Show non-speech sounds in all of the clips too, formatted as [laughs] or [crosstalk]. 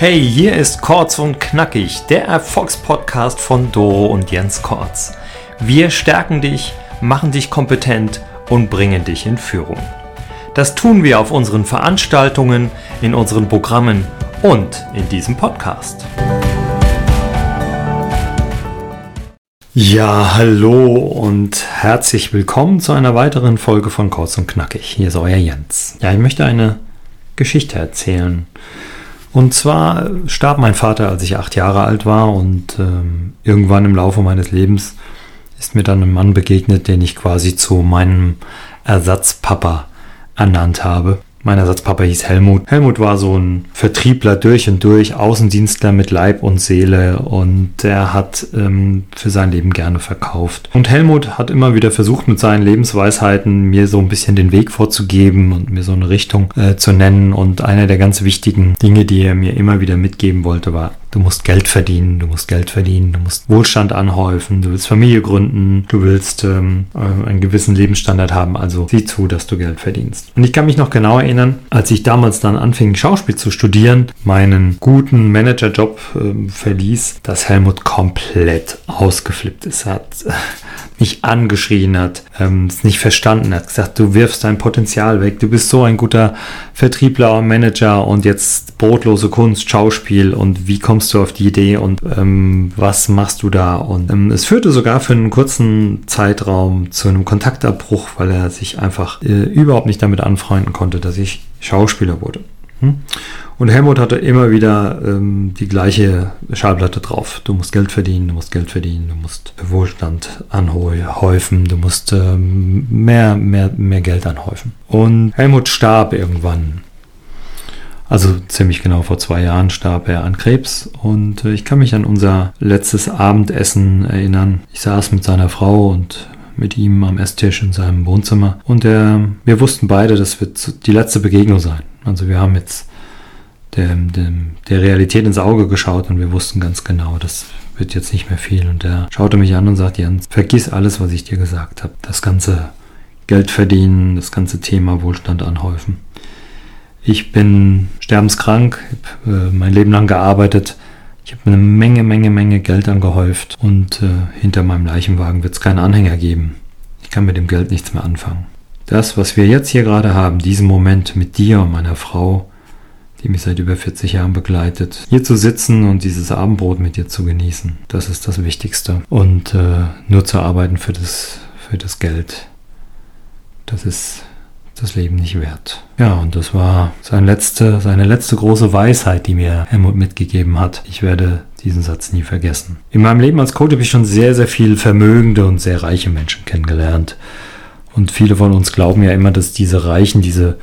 Hey, hier ist Kurz und Knackig, der Erfolgspodcast von Doro und Jens Kortz. Wir stärken dich, machen dich kompetent und bringen dich in Führung. Das tun wir auf unseren Veranstaltungen, in unseren Programmen und in diesem Podcast. Ja, hallo und herzlich willkommen zu einer weiteren Folge von Kurz und Knackig. Hier ist euer Jens. Ja, ich möchte eine Geschichte erzählen. Und zwar starb mein Vater, als ich acht Jahre alt war und ähm, irgendwann im Laufe meines Lebens ist mir dann ein Mann begegnet, den ich quasi zu meinem Ersatzpapa ernannt habe. Mein Ersatzpapa hieß Helmut. Helmut war so ein Vertriebler durch und durch, Außendienstler mit Leib und Seele und der hat ähm, für sein Leben gerne verkauft. Und Helmut hat immer wieder versucht, mit seinen Lebensweisheiten mir so ein bisschen den Weg vorzugeben und mir so eine Richtung äh, zu nennen. Und einer der ganz wichtigen Dinge, die er mir immer wieder mitgeben wollte, war, Du musst Geld verdienen, du musst Geld verdienen, du musst Wohlstand anhäufen, du willst Familie gründen, du willst ähm, äh, einen gewissen Lebensstandard haben, also sieh zu, dass du Geld verdienst. Und ich kann mich noch genau erinnern, als ich damals dann anfing, Schauspiel zu studieren, meinen guten Managerjob äh, verließ, dass Helmut komplett ausgeflippt ist. Er hat mich angeschrien hat, ähm, nicht verstanden hat, gesagt, du wirfst dein Potenzial weg, du bist so ein guter Vertriebler und Manager und jetzt brotlose Kunst, Schauspiel und wie kommst du auf die Idee und ähm, was machst du da? Und ähm, es führte sogar für einen kurzen Zeitraum zu einem Kontaktabbruch, weil er sich einfach äh, überhaupt nicht damit anfreunden konnte, dass ich Schauspieler wurde. Hm? Und Helmut hatte immer wieder ähm, die gleiche Schallplatte drauf. Du musst Geld verdienen, du musst Geld verdienen, du musst Wohlstand anhäufen, du musst ähm, mehr, mehr, mehr Geld anhäufen. Und Helmut starb irgendwann. Also ziemlich genau vor zwei Jahren starb er an Krebs und äh, ich kann mich an unser letztes Abendessen erinnern. Ich saß mit seiner Frau und mit ihm am Esstisch in seinem Wohnzimmer und er, wir wussten beide, das wird die letzte Begegnung sein. Also wir haben jetzt der, der, der Realität ins Auge geschaut und wir wussten ganz genau, das wird jetzt nicht mehr viel. Und er schaute mich an und sagte, Jens, vergiss alles, was ich dir gesagt habe. Das ganze Geld verdienen, das ganze Thema Wohlstand anhäufen. Ich bin sterbenskrank, habe äh, mein Leben lang gearbeitet. Ich habe eine Menge, Menge, Menge Geld angehäuft und äh, hinter meinem Leichenwagen wird es keinen Anhänger geben. Ich kann mit dem Geld nichts mehr anfangen. Das, was wir jetzt hier gerade haben, diesen Moment mit dir und meiner Frau, die mich seit über 40 Jahren begleitet. Hier zu sitzen und dieses Abendbrot mit dir zu genießen, das ist das Wichtigste. Und äh, nur zu arbeiten für das, für das Geld, das ist das Leben nicht wert. Ja, und das war seine letzte, seine letzte große Weisheit, die mir Helmut mitgegeben hat. Ich werde diesen Satz nie vergessen. In meinem Leben als Coach habe ich schon sehr, sehr viel vermögende und sehr reiche Menschen kennengelernt. Und viele von uns glauben ja immer, dass diese Reichen, diese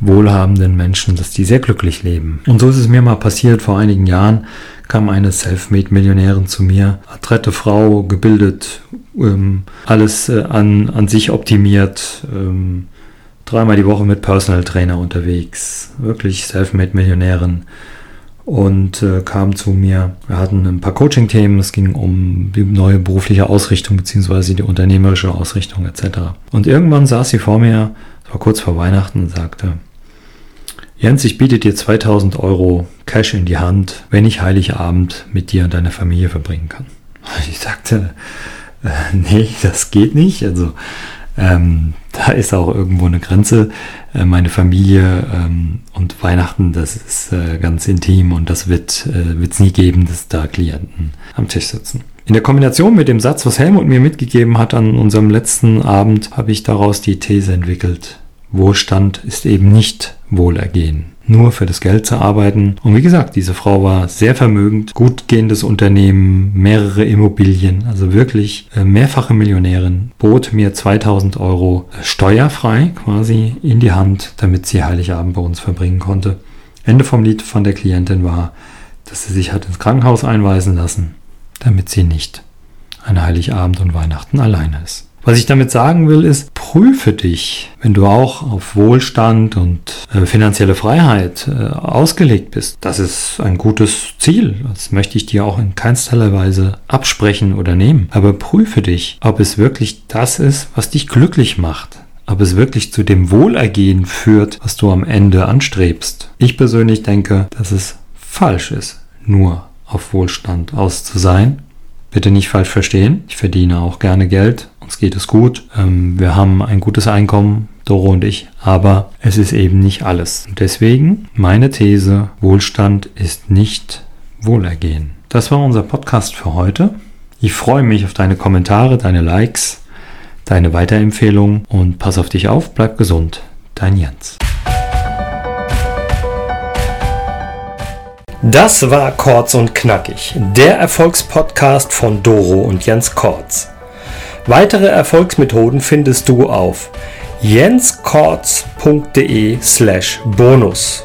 wohlhabenden Menschen, dass die sehr glücklich leben. Und so ist es mir mal passiert, vor einigen Jahren kam eine Selfmade-Millionärin zu mir, adrette Frau, gebildet, ähm, alles äh, an, an sich optimiert, ähm, dreimal die Woche mit Personal Trainer unterwegs, wirklich Selfmade-Millionärin und äh, kam zu mir. Wir hatten ein paar Coaching-Themen, es ging um die neue berufliche Ausrichtung bzw. die unternehmerische Ausrichtung etc. Und irgendwann saß sie vor mir, es war kurz vor Weihnachten und sagte, Jens, ich biete dir 2000 Euro Cash in die Hand, wenn ich Heiligabend mit dir und deiner Familie verbringen kann. [laughs] Ich sagte, äh, nee, das geht nicht. Also ähm, da ist auch irgendwo eine Grenze. Äh, meine Familie ähm, und Weihnachten, das ist äh, ganz intim und das wird es äh, nie geben, dass da Klienten am Tisch sitzen. In der Kombination mit dem Satz, was Helmut mir mitgegeben hat an unserem letzten Abend, habe ich daraus die These entwickelt. Wohlstand ist eben nicht Wohlergehen. Nur für das Geld zu arbeiten. Und wie gesagt, diese Frau war sehr vermögend, gut gehendes Unternehmen, mehrere Immobilien, also wirklich äh, mehrfache Millionärin, bot mir 2000 Euro äh, steuerfrei quasi in die Hand, damit sie Heiligabend bei uns verbringen konnte. Ende vom Lied von der Klientin war, dass sie sich hat ins Krankenhaus einweisen lassen, damit sie nicht an Heiligabend und Weihnachten alleine ist. Was ich damit sagen will, ist, prüfe dich, wenn du auch auf Wohlstand und äh, finanzielle Freiheit äh, ausgelegt bist. Das ist ein gutes Ziel. Das möchte ich dir auch in keinster Weise absprechen oder nehmen. Aber prüfe dich, ob es wirklich das ist, was dich glücklich macht. Ob es wirklich zu dem Wohlergehen führt, was du am Ende anstrebst. Ich persönlich denke, dass es falsch ist, nur auf Wohlstand aus zu sein. Bitte nicht falsch verstehen. Ich verdiene auch gerne Geld. Uns geht es gut. Ähm, wir haben ein gutes Einkommen, Doro und ich. Aber es ist eben nicht alles. Und deswegen meine These, Wohlstand ist nicht Wohlergehen. Das war unser Podcast für heute. Ich freue mich auf deine Kommentare, deine Likes, deine Weiterempfehlungen und pass auf dich auf, bleib gesund. Dein Jens. Das war Kortz und Knackig, der Erfolgspodcast von Doro und Jens Kortz. Weitere Erfolgsmethoden findest du auf jenskortz.de slash bonus.